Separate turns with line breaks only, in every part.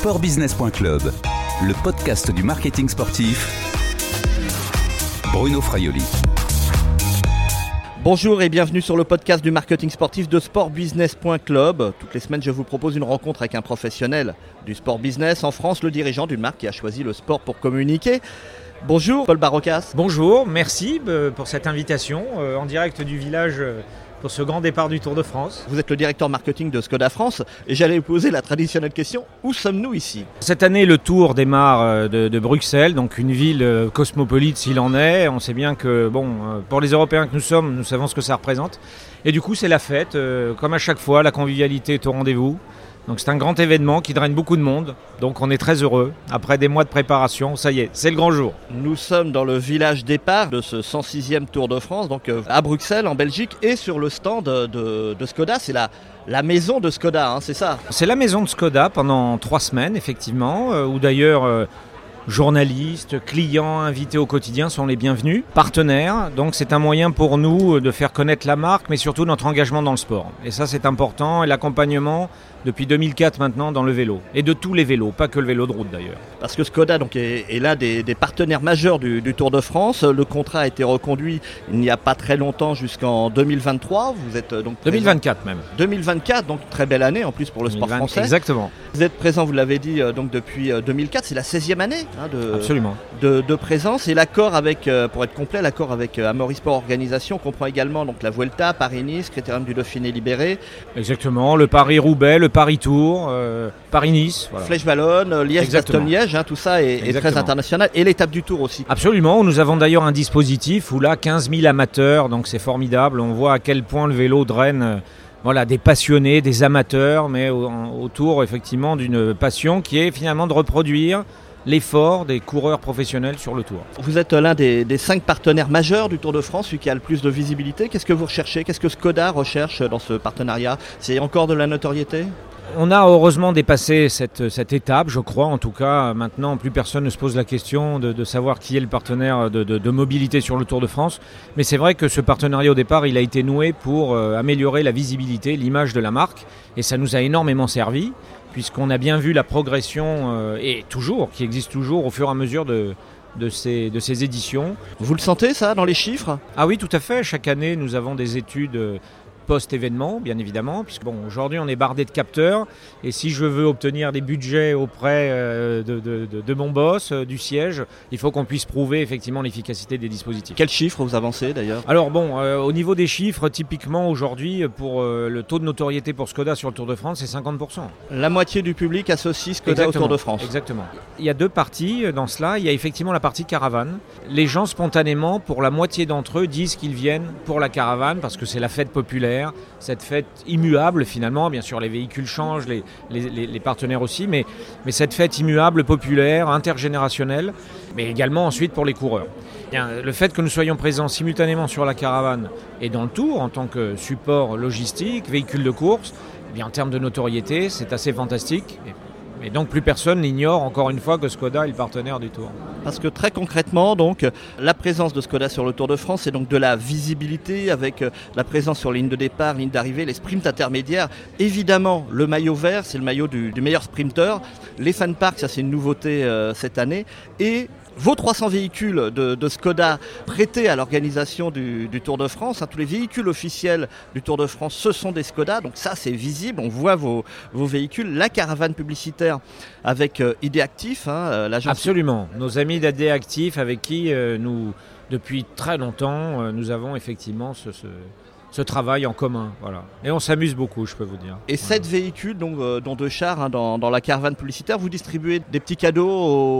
sportbusiness.club, le podcast du marketing sportif. Bruno Fraioli.
Bonjour et bienvenue sur le podcast du marketing sportif de sportbusiness.club. Toutes les semaines, je vous propose une rencontre avec un professionnel du sport business en France, le dirigeant d'une marque qui a choisi le sport pour communiquer. Bonjour Paul Barocas.
Bonjour, merci euh, pour cette invitation euh, en direct du village euh, pour ce grand départ du Tour de France.
Vous êtes le directeur marketing de Skoda France et j'allais vous poser la traditionnelle question, où sommes-nous ici?
Cette année, le Tour démarre de, de Bruxelles, donc une ville cosmopolite s'il en est. On sait bien que, bon, pour les Européens que nous sommes, nous savons ce que ça représente. Et du coup, c'est la fête. Comme à chaque fois, la convivialité est au rendez-vous. Donc c'est un grand événement qui draine beaucoup de monde. Donc on est très heureux. Après des mois de préparation, ça y est, c'est le grand jour.
Nous sommes dans le village départ de ce 106e Tour de France, donc euh, à Bruxelles, en Belgique, et sur le stand de, Skoda. C'est la, la maison de Skoda, hein, c'est ça?
C'est la maison de Skoda pendant trois semaines, effectivement, euh, où d'ailleurs... Euh, journalistes, clients, invités au quotidien sont les bienvenus, partenaires. Donc c'est un moyen pour nous de faire connaître la marque, mais surtout notre engagement dans le sport. Et ça c'est important. Et l'accompagnement depuis 2004 maintenant dans le vélo. Et de tous les vélos, pas que le vélo de route d'ailleurs.
Parce que Skoda donc, est, l'un des, partenaires majeurs du, Tour de France. Le contrat a été reconduit il n'y a pas très longtemps jusqu'en 2023. Vous êtes donc
2024 même.
2024, donc très belle année en plus pour le sport français.
Exactement.
Vous êtes présent, vous l'avez dit, euh, donc depuis 2004. Euh, C'est la 16e année hein, de,
Absolument.
De, présence. Et l'accord avec, euh, pour être complet, l'accord avec Amaury Sport Organisation comprend également donc, la Vuelta, Paris-Nice, Critérium du Dauphiné libéré.
Exactement. Le Paris-Roubaix, le Paris-Tour, euh, Paris-Nice.
Flèche Ballon, euh, Liège-Bastogne-Liège, hein, tout ça est, très international. Et l'étape du Tour aussi.
Absolument. Nous avons d'ailleurs un dispositif où là, 15 000 amateurs, donc c'est formidable. On voit à quel point le vélo draine. Euh, voilà, des passionnés, des amateurs, mais autour effectivement d'une passion qui est finalement de reproduire l'effort des coureurs professionnels sur le Tour.
Vous êtes l'un des, cinq partenaires majeurs du Tour de France, celui qui a le plus de visibilité. Qu'est-ce que vous recherchez? Qu'est-ce que Skoda recherche dans ce partenariat? C'est encore de la notoriété?
On a heureusement dépassé cette, étape, je crois. En tout cas, maintenant, plus personne ne se pose la question de, savoir qui est le partenaire de, mobilité sur le Tour de France. Mais c'est vrai que ce partenariat, au départ, il a été noué pour euh, améliorer la visibilité, l'image de la marque. Et ça nous a énormément servi puisqu'on a bien vu la progression, euh, et toujours, qui existe toujours au fur et à mesure de, de ces, de ces éditions.
Vous le sentez ça dans les chiffres?
Ah oui, tout à fait. Chaque année, nous avons des études euh, post-événement, bien évidemment, puisque bon, aujourd'hui on est bardé de capteurs, et si je veux obtenir des budgets auprès euh, de, mon boss, euh, du siège, il faut qu'on puisse prouver effectivement l'efficacité des dispositifs.
Quels chiffres vous avancez d'ailleurs?
Alors bon, euh, au niveau des chiffres, typiquement aujourd'hui, pour le taux de notoriété pour Skoda sur le Tour de France, c'est 50%.
La moitié du public associe Skoda au Tour de France.
Exactement. Il y a deux parties dans cela. Il y a effectivement la partie caravane. Les gens spontanément, pour la moitié d'entre eux, disent qu'ils viennent pour la caravane parce que c'est la fête populaire cette fête immuable finalement. Bien sûr, les véhicules changent, les, partenaires aussi, mais, cette fête immuable, populaire, intergénérationnelle, mais également ensuite pour les coureurs. le fait que nous soyons présents simultanément sur la caravane et dans le tour en tant que support logistique, véhicule de course, eh en termes de notoriété, c'est assez fantastique. Et donc plus personne n'ignore encore une fois que Skoda est le partenaire du Tour.
Parce que très concrètement, donc, la présence de Skoda sur le Tour de France, c'est donc de la visibilité avec euh, la présence sur ligne de départ, ligne d'arrivée, les sprints intermédiaires. Évidemment, le maillot vert, c'est le maillot du, meilleur sprinter. Les fan parks, ça c'est une nouveauté euh, cette année. Et vos 300 véhicules de, Skoda prêtés à l'organisation du, Tour de France, hein, tous les véhicules officiels du Tour de France, ce sont des Skoda, donc ça c'est visible, on voit vos, véhicules, la caravane publicitaire avec euh, hein,
euh, l'agence. Absolument, nos amis d'ID Actif avec qui euh, nous, depuis très longtemps, nous avons effectivement ce travail en commun. Voilà. Et on s'amuse beaucoup, je peux vous dire.
Et sept véhicules, donc, euh, dont deux chars, hein, dans, la caravane publicitaire, vous distribuez des petits cadeaux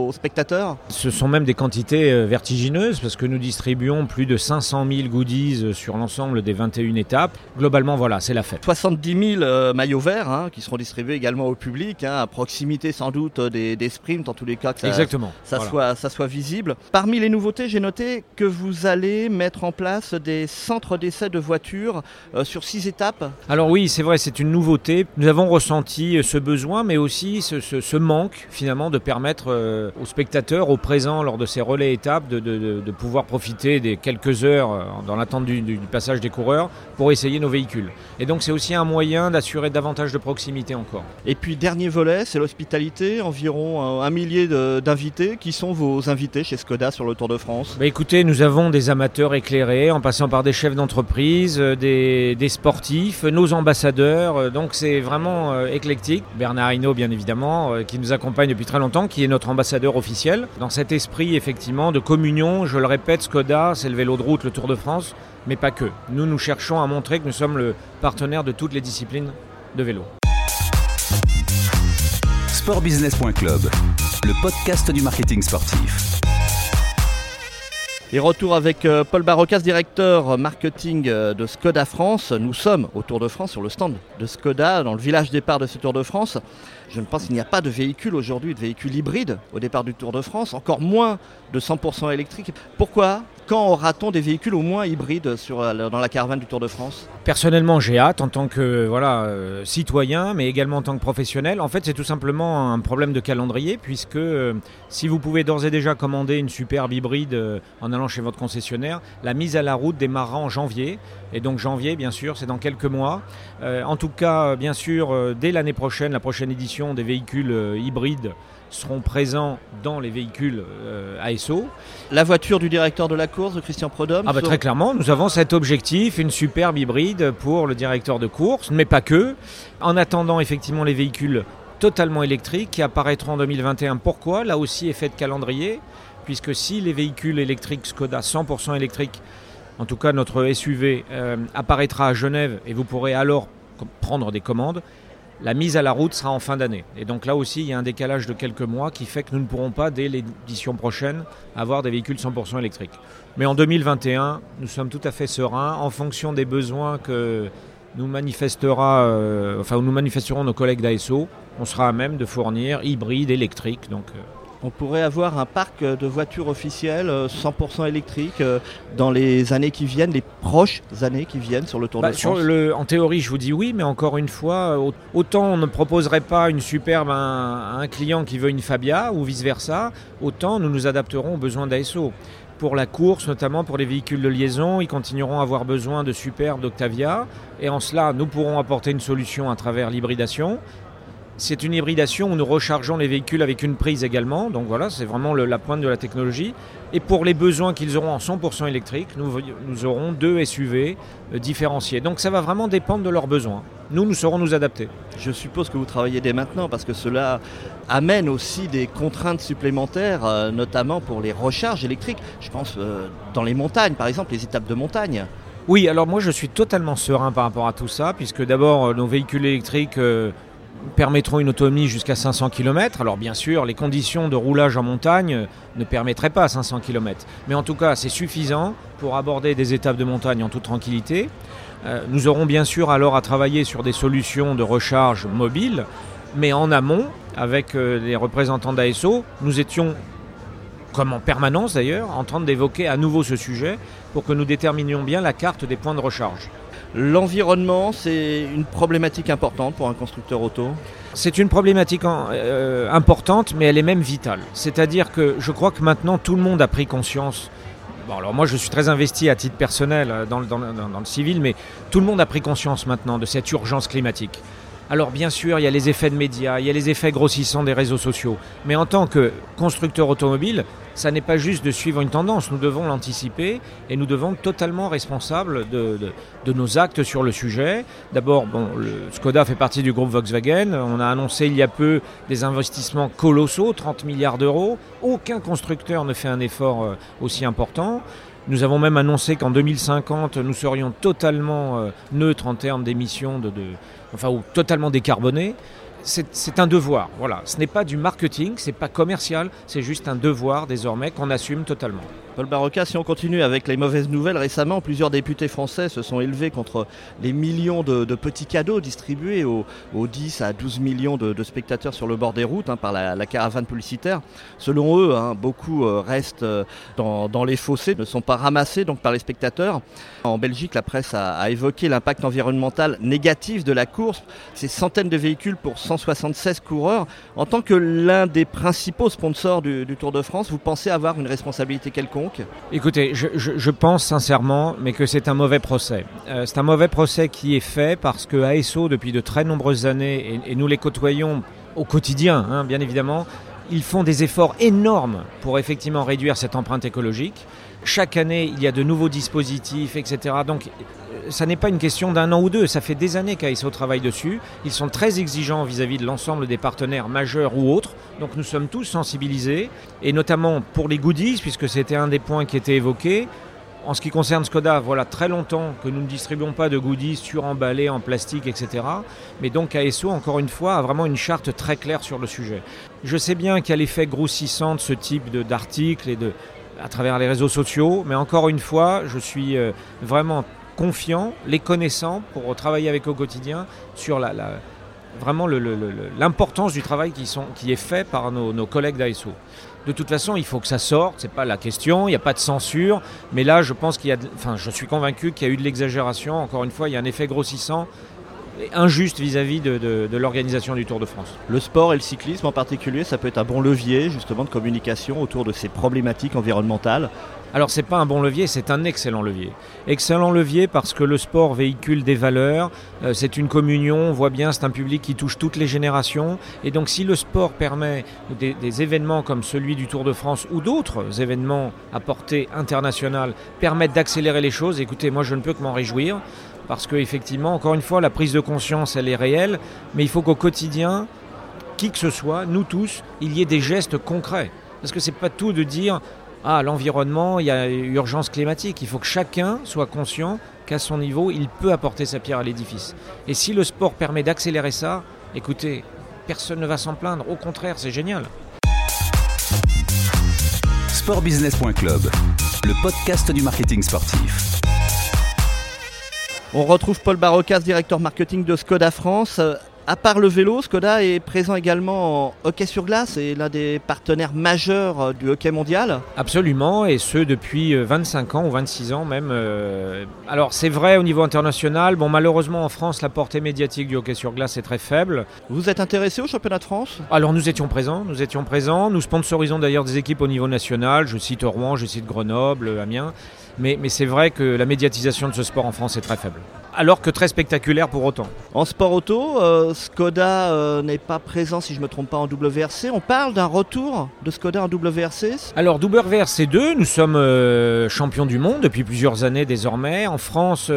aux, spectateurs?
Ce sont même des quantités euh, vertigineuses parce que nous distribuons plus de 500 000 goodies euh, sur l'ensemble des 21 étapes. Globalement, voilà, c'est la fête.
70 000 maillots verts hein, qui seront distribués également au public, hein, à proximité sans doute des, sprints, en tous les cas que ça,
Exactement.
Ça, soit, ça soit visible. Parmi les nouveautés, j'ai noté que vous allez mettre en place des centres d'essai de voitures euh, sur six étapes.
Alors oui, c'est vrai, c'est une nouveauté. Nous avons ressenti euh, ce besoin, mais aussi ce, ce- ce manque finalement de permettre euh, aux spectateurs, aux présents lors de ces relais étapes, de, de- de- de pouvoir profiter des quelques heures euh, dans l'attente du, du- du passage des coureurs pour essayer nos véhicules. Et donc c'est aussi un moyen d'assurer davantage de proximité encore.
Et puis dernier volet, c'est l'hospitalité, environ un, un millier d'invités. Qui sont vos invités chez Skoda sur le Tour de France?
Bah écoutez, nous avons des amateurs éclairés, en passant par des chefs d'entreprise, des, sportifs, nos ambassadeurs, euh, donc c'est vraiment euh, éclectique. Bernard Hinault, bien évidemment, euh, qui nous accompagne depuis très longtemps, qui est notre ambassadeur officiel. Dans cet esprit, effectivement, de communion, je le répète, Skoda, c'est le vélo de route, le Tour de France, mais pas que. Nous, nous cherchons à montrer que nous sommes le partenaire de toutes les disciplines de vélo.
Sportbusiness.club, le podcast du marketing sportif.
Et retour avec euh, Paul Barocas, directeur marketing euh, de Skoda France. Nous sommes au Tour de France sur le stand de Skoda, dans le village départ de ce Tour de France. Je ne pense qu'il n'y a pas de véhicule aujourd'hui, de véhicule hybride au départ du Tour de France, encore moins de 100% électrique. Pourquoi Quand aura-t-on des véhicules au moins hybrides euh, dans la caravane du Tour de France?
Personnellement, j'ai hâte en tant que voilà euh, citoyen, mais également en tant que professionnel. En fait, c'est tout simplement un problème de calendrier, puisque euh, si vous pouvez d'ores et déjà commander une superbe hybride en allant chez votre concessionnaire, la mise à la route démarrera en janvier. Et donc janvier, bien sûr, c'est dans quelques mois. En tout cas, bien sûr, dès l'année prochaine, la prochaine édition des véhicules euh, hybrides seront présents dans les véhicules euh, ASO.
La voiture du directeur de la course, Christian Prodhomme
Ah bah très clairement, nous avons cet objectif, une superbe hybride pour le directeur de course, mais pas que. En attendant effectivement les véhicules totalement électriques qui apparaîtront en 2021. Pourquoi? Là aussi effet de calendrier, puisque si les véhicules électriques Skoda 100% électriques, en tout cas notre SUV, euh, apparaîtra à Genève et vous pourrez alors prendre des commandes, la mise à la route sera en fin d'année. Et donc là aussi, il y a un décalage de quelques mois qui fait que nous ne pourrons pas, dès l'édition prochaine, avoir des véhicules 100% électriques. Mais en 2021, nous sommes tout à fait sereins en fonction des besoins que nous manifestera, euh, enfin nous manifesterons nos collègues d'ASO. On sera à même de fournir hybride, électrique. Donc, euh,
On pourrait avoir un parc de voitures officielles euh, 100% électriques euh, dans les années qui viennent, les proches années qui viennent sur le Tour
Bah,
de
sur
France.
le, en théorie, je vous dis oui, mais encore une fois, au- autant on ne proposerait pas une superbe à un, à un client qui veut une Fabia ou vice-versa, autant nous nous adapterons aux besoins d'ASO. Pour la course, notamment pour les véhicules de liaison, ils continueront à avoir besoin de superbes d'Octavia, et en cela, nous pourrons apporter une solution à travers l'hybridation. C'est une hybridation où nous rechargeons les véhicules avec une prise également, donc voilà, c'est vraiment le- la pointe de la technologie. Et pour les besoins qu'ils auront en 100% électrique, nous, nous aurons deux SUV euh, différenciés. Donc ça va vraiment dépendre de leurs besoins. Nous, nous saurons nous adapter.
Je suppose que vous travaillez dès maintenant parce que cela amène aussi des contraintes supplémentaires, euh, notamment pour les recharges électriques. Je pense euh, dans les montagnes, par exemple, les étapes de montagne.
Oui, alors moi je suis totalement serein par rapport à tout ça, puisque d'abord nos véhicules électriques euh, permettront une autonomie jusqu'à 500 km. Alors bien sûr, les conditions de roulage en montagne euh, ne permettraient pas 500 km, mais en tout cas c'est suffisant pour aborder des étapes de montagne en toute tranquillité. Euh, nous aurons bien sûr alors à travailler sur des solutions de recharge mobile, mais en amont, avec euh, les représentants d'ASO, nous étions comme en permanence d'ailleurs, en train d'évoquer à nouveau ce sujet pour que nous déterminions bien la carte des points de recharge.
L'environnement, c'est une problématique importante pour un constructeur auto?
C'est une problématique en- euh, importante, mais elle est même vitale. C'est-à-dire que je crois que maintenant tout le monde a pris conscience. Bon, alors moi je suis très investi à titre personnel euh, dans le, dans le- dans- dans le civil, mais tout le monde a pris conscience maintenant de cette urgence climatique. Alors bien sûr, il y a les effets de médias, il y a les effets grossissants des réseaux sociaux, mais en tant que constructeur automobile, ça n'est pas juste de suivre une tendance, nous devons l'anticiper et nous devons être totalement responsables de, de- nos actes sur le sujet. D'abord, bon, le Skoda fait partie du groupe Volkswagen, on a annoncé il y a peu des investissements colossaux, 30 milliards d'euros, aucun constructeur ne fait un effort euh, aussi important. Nous avons même annoncé qu'en 2050, nous serions totalement euh, neutres en termes d'émissions, de, de- enfin, ou totalement décarbonés. C'est c'est un devoir, voilà. Ce n'est pas du marketing, c'est pas commercial, c'est juste un devoir désormais qu'on assume totalement.
Paul Barocca, si on continue avec les mauvaises nouvelles, récemment, plusieurs députés français se sont élevés contre les millions de, petits cadeaux distribués aux, 10 à 12 millions de, spectateurs sur le bord des routes hein, par la, caravane publicitaire. Selon eux, hein, beaucoup euh, restent euh, dans, les fossés, ne sont pas ramassés donc par les spectateurs. En Belgique, la presse a, évoqué l'impact environnemental négatif de la course. Ces centaines de véhicules pour 176 coureurs. En tant que l'un des principaux sponsors du Tour de France, vous pensez avoir une responsabilité quelconque
Écoutez, je, pense sincèrement, mais que c'est un mauvais procès. Euh, c'est un mauvais procès qui est fait parce que ASO, depuis de très nombreuses années, et, nous les côtoyons au quotidien, hein, bien évidemment, ils font des efforts énormes pour effectivement réduire cette empreinte écologique. Chaque année, il y a de nouveaux dispositifs, etc. Donc, ça n'est pas une question d'un an ou deux, ça fait des années qu'ASO travaille dessus. Ils sont très exigeants vis-à-vis de l'ensemble des partenaires majeurs ou autres. Donc nous sommes tous sensibilisés, et notamment pour les goodies, puisque c'était un des points qui était évoqué. En ce qui concerne Skoda, voilà très longtemps que nous ne distribuons pas de goodies suremballés en plastique, etc. Mais donc ASO, encore une fois, a vraiment une charte très claire sur le sujet. Je sais bien qu'il y a l'effet grossissant de ce type d'articles et de, à travers les réseaux sociaux, mais encore une fois, je suis euh, vraiment confiants, les connaissants pour travailler avec eux au quotidien sur la, vraiment l'importance du travail qui, est fait par nos, collègues d'ASO. De toute façon, il faut que ça sorte, c'est pas la question, il n'y a pas de censure, mais là, je pense qu'il y a, enfin, je suis convaincu qu'il y a eu de l'exagération. Encore une fois, il y a un effet grossissant injuste vis-à-vis de, de l'organisation du Tour de France.
Le sport et le cyclisme en particulier, ça peut être un bon levier justement de communication autour de ces problématiques environnementales
alors c'est pas un bon levier, c'est un excellent levier. Excellent levier parce que le sport véhicule des valeurs, euh, c'est une communion, on voit bien, c'est un public qui touche toutes les générations. Et donc si le sport permet des, événements comme celui du Tour de France ou d'autres événements à portée internationale permettent d'accélérer les choses, écoutez, moi je ne peux que m'en réjouir. Parce qu'effectivement, encore une fois, la prise de conscience, elle est réelle, mais il faut qu'au quotidien, qui que ce soit, nous tous, il y ait des gestes concrets. Parce que c'est pas tout de dire ah, l'environnement, il y a urgence climatique. Il faut que chacun soit conscient qu'à son niveau, il peut apporter sa pierre à l'édifice. Et si le sport permet d'accélérer ça, écoutez, personne ne va s'en plaindre. Au contraire, c'est génial.
Sportbusiness.club, le podcast du marketing sportif.
On retrouve Paul Barocas, directeur marketing de Skoda France. À part le vélo, Skoda est présent également en hockey sur glace et l'un des partenaires majeurs euh, du hockey mondial.
Absolument, et ce depuis 25 euh, ans ou 26 ans même. Euh. Alors c'est vrai au niveau international, bon malheureusement en France la portée médiatique du hockey sur glace est très faible.
Vous êtes intéressé au championnat de France?
Alors nous étions présents, nous étions présents, nous sponsorisons d'ailleurs des équipes au niveau national, je cite Rouen, je cite Grenoble, Amiens, mais, mais c'est vrai que la médiatisation de ce sport en France est très faible alors que très spectaculaire pour autant.
En sport auto, euh, Skoda euh, n'est pas présent, si je ne me trompe pas, en WRC. On parle d'un retour de Skoda en WRC
Alors WRC 2, nous sommes euh, champions du monde depuis plusieurs années désormais. En France,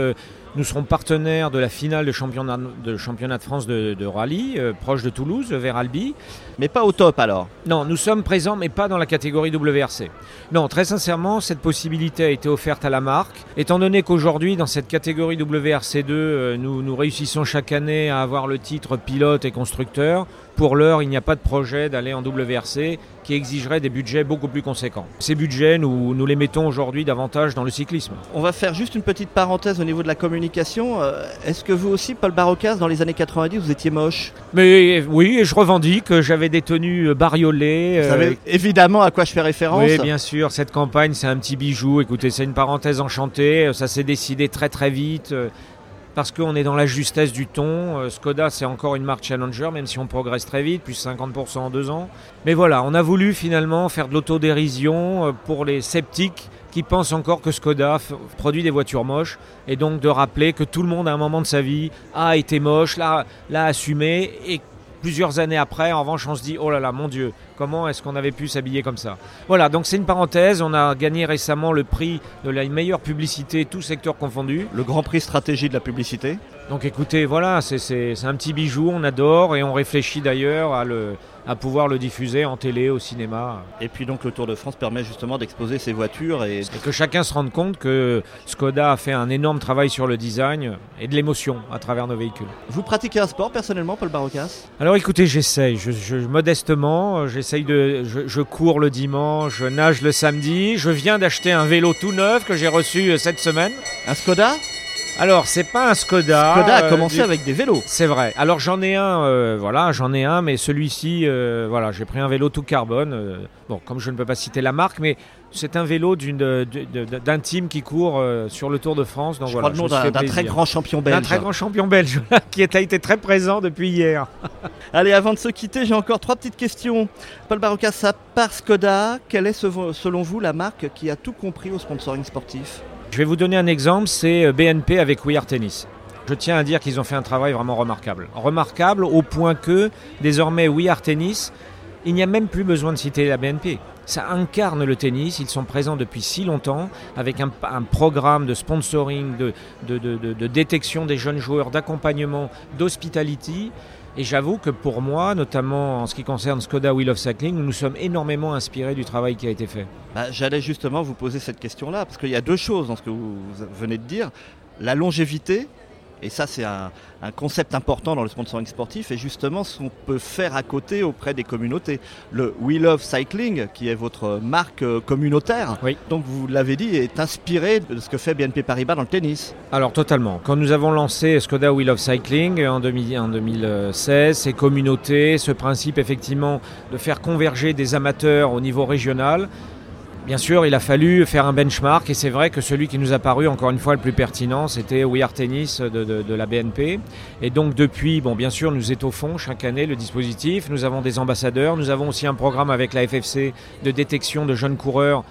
nous serons partenaires de la finale de championnat de, championnat de France de, rallye, euh, proche de Toulouse, vers Albi.
Mais pas au top alors
Non, nous sommes présents, mais pas dans la catégorie WRC. Non, très sincèrement, cette possibilité a été offerte à la marque. Étant donné qu'aujourd'hui, dans cette catégorie WRC2, euh, nous, nous réussissons chaque année à avoir le titre pilote et constructeur, pour l'heure, il n'y a pas de projet d'aller en WRC qui exigerait des budgets beaucoup plus conséquents. Ces budgets, nous, nous les mettons aujourd'hui davantage dans le cyclisme.
On va faire juste une petite parenthèse au niveau de la communication. Euh, est-ce que vous aussi, Paul Barocas, dans les années 90, vous étiez moche?
Mais oui, et je revendique, j'avais des tenues euh, bariolées.
Vous savez euh, évidemment à quoi je fais référence.
Oui, bien sûr, cette campagne, c'est un petit bijou. Écoutez, c'est une parenthèse enchantée, ça s'est décidé très très vite parce qu'on est dans la justesse du ton. Euh, Skoda, c'est encore une marque challenger, même si on progresse très vite, plus 50% en deux ans. Mais voilà, on a voulu finalement faire de l'autodérision euh, pour les sceptiques qui pensent encore que Skoda produit des voitures moches, et donc de rappeler que tout le monde à un moment de sa vie a été moche, l'a assumé, et plusieurs années après, en revanche, on se dit, oh là là, mon Dieu, comment est-ce qu'on avait pu s'habiller comme ça? Voilà, donc c'est une parenthèse. On a gagné récemment le prix de la meilleure publicité, tout secteur confondu.
Le Grand Prix Stratégie de la publicité
Donc écoutez, voilà, c'est un petit bijou, on adore et on réfléchit d'ailleurs à, le, à pouvoir le diffuser en télé, au cinéma.
Et puis donc le Tour de France permet justement d'exposer ses voitures et...
et... que chacun se rende compte que Skoda a fait un énorme travail sur le design et de l'émotion à travers nos véhicules.
Vous pratiquez un sport personnellement, Paul Barocas?
Alors écoutez, j'essaye, je, je, modestement, j'essaye de, je, je, cours le dimanche, je nage le samedi, je viens d'acheter un vélo tout neuf que j'ai reçu euh, cette semaine.
Un Skoda?
Alors, c'est pas un Skoda.
Skoda a commencé euh, avec des vélos.
C'est vrai. Alors, j'en ai un, euh, voilà, j'en ai un, mais celui-ci, euh, voilà, j'ai pris un vélo tout carbone. Bon, comme je ne peux pas citer la marque, mais c'est un vélo d'un team qui court sur le Tour de France. Donc
je
voilà,
crois le nom d'un très grand champion belge.
D'un très grand champion belge, qui a été très présent depuis hier.
Allez, avant de se quitter, j'ai encore trois petites questions. Paul Barocas, à part Skoda, quelle est selon vous la marque qui a tout compris au sponsoring sportif?
Je vais vous donner un exemple, c'est BNP avec We Are Tennis. Je tiens à dire qu'ils ont fait un travail vraiment remarquable. Remarquable au point que désormais We Are Tennis, il n'y a même plus besoin de citer la BNP. Ça incarne le tennis, ils sont présents depuis si longtemps avec un, programme de sponsoring, de, de détection des jeunes joueurs, d'accompagnement, d'hospitality. Et j'avoue que pour moi, notamment en ce qui concerne Skoda Wheel of Cycling, nous sommes énormément inspirés du travail qui a été fait.
Bah, J'allais justement vous poser cette question-là, parce qu'il y a deux choses dans ce que vous venez de dire. La longévité, et ça, c'est un, un, concept important dans le sponsoring sportif et justement ce qu'on peut faire à côté auprès des communautés. Le We Love Cycling, qui est votre marque communautaire,
oui.
donc vous l'avez dit, est inspiré de ce que fait BNP Paribas dans le tennis.
Alors totalement. Quand nous avons lancé Skoda We Love Cycling en, 2000, en 2016, ces communautés, ce principe effectivement de faire converger des amateurs au niveau régional, Bien sûr, il a fallu faire un benchmark et c'est vrai que celui qui nous a paru encore une fois le plus pertinent, c'était We Are Tennis de, la BNP. Et donc depuis, bon, bien sûr, nous étoffons chaque année le dispositif. Nous avons des ambassadeurs, nous avons aussi un programme avec la FFC de détection de jeunes coureurs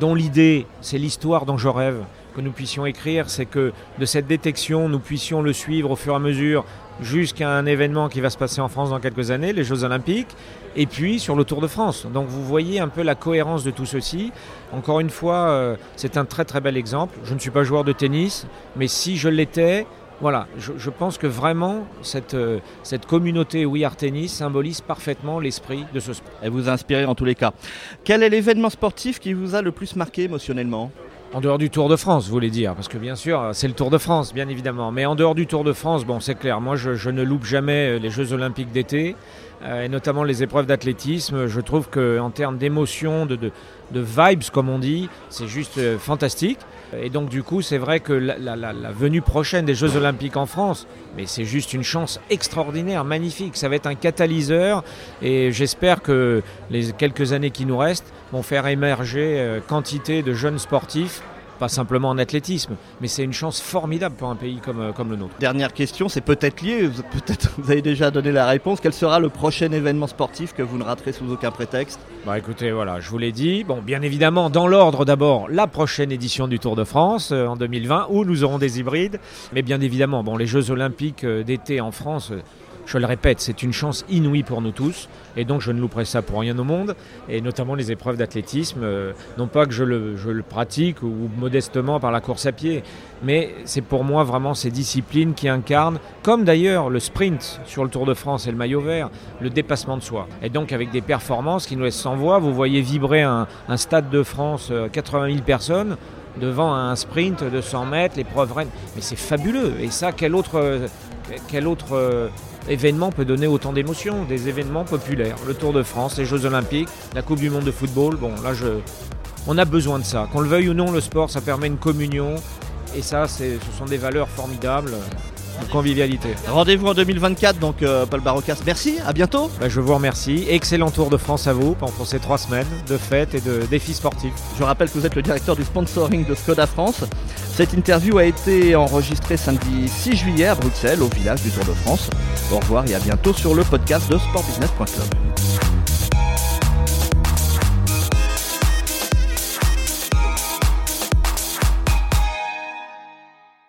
dont l'idée, c'est l'histoire dont je rêve que nous puissions écrire, c'est que de cette détection, nous puissions le suivre au fur et à mesure jusqu'à un événement qui va se passer en France dans quelques années, les Jeux Olympiques, et puis sur le Tour de France. Donc vous voyez un peu la cohérence de tout ceci. Encore une fois, euh, c'est un très très bel exemple. Je ne suis pas joueur de tennis, mais si je l'étais, voilà, je, pense que vraiment cette, euh, cette communauté We Are Tennis symbolise parfaitement l'esprit de ce sport.
Elle vous a inspiré en tous les cas. Quel est l'événement sportif qui vous a le plus marqué émotionnellement?
En dehors du Tour de France, vous voulez dire Parce que bien sûr, c'est le Tour de France, bien évidemment. Mais en dehors du Tour de France, bon, c'est clair. Moi, je, ne loupe jamais les Jeux Olympiques d'été, euh, et notamment les épreuves d'athlétisme. Je trouve qu'en termes d'émotion, de, vibes, comme on dit, c'est juste euh, fantastique. Et donc, du coup, c'est vrai que la, la, la, venue prochaine des Jeux Olympiques en France, mais c'est juste une chance extraordinaire, magnifique. Ça va être un catalyseur, et j'espère que les quelques années qui nous restent vont faire émerger euh, quantité de jeunes sportifs pas simplement en athlétisme, mais c'est une chance formidable pour un pays comme, comme le nôtre.
Dernière question, c'est peut-être lié, peut-être vous avez déjà donné la réponse. Quel sera le prochain événement sportif que vous ne raterez sous aucun prétexte?
Bah écoutez, voilà, je vous l'ai dit. Bon, bien évidemment, dans l'ordre d'abord, la prochaine édition du Tour de France euh, en 2020, où nous aurons des hybrides, mais bien évidemment, bon, les Jeux Olympiques euh, d'été en France. Euh, je le répète, c'est une chance inouïe pour nous tous, et donc je ne louperai ça pour rien au monde, et notamment les épreuves d'athlétisme, euh, non pas que je le, pratique ou modestement par la course à pied, mais c'est pour moi vraiment ces disciplines qui incarnent, comme d'ailleurs le sprint sur le Tour de France et le maillot vert, le dépassement de soi. Et donc avec des performances qui nous laissent sans voix, vous voyez vibrer un, un stade de France, 80 000 personnes, devant un sprint de 100 mètres, l'épreuve reine. Mais c'est fabuleux. Et ça, quel autre, quel autre événement peut donner autant d'émotions Des événements populaires? Le Tour de France, les Jeux Olympiques, la Coupe du Monde de football. Bon, là, je... on a besoin de ça. Qu'on le veuille ou non, le sport, ça permet une communion. Et ça, ce sont des valeurs formidables convivialité.
Rendez-vous en 2024, donc euh, Paul Barocas. Merci, à bientôt.
Bah, je vous remercie. Excellent Tour de France à vous pendant ces trois semaines de fêtes et de défis sportifs.
Je rappelle que vous êtes le directeur du sponsoring de Skoda France. Cette interview a été enregistrée samedi 6 juillet à Bruxelles, au village du Tour de France. Au revoir et à bientôt sur le podcast de sportbusiness.club.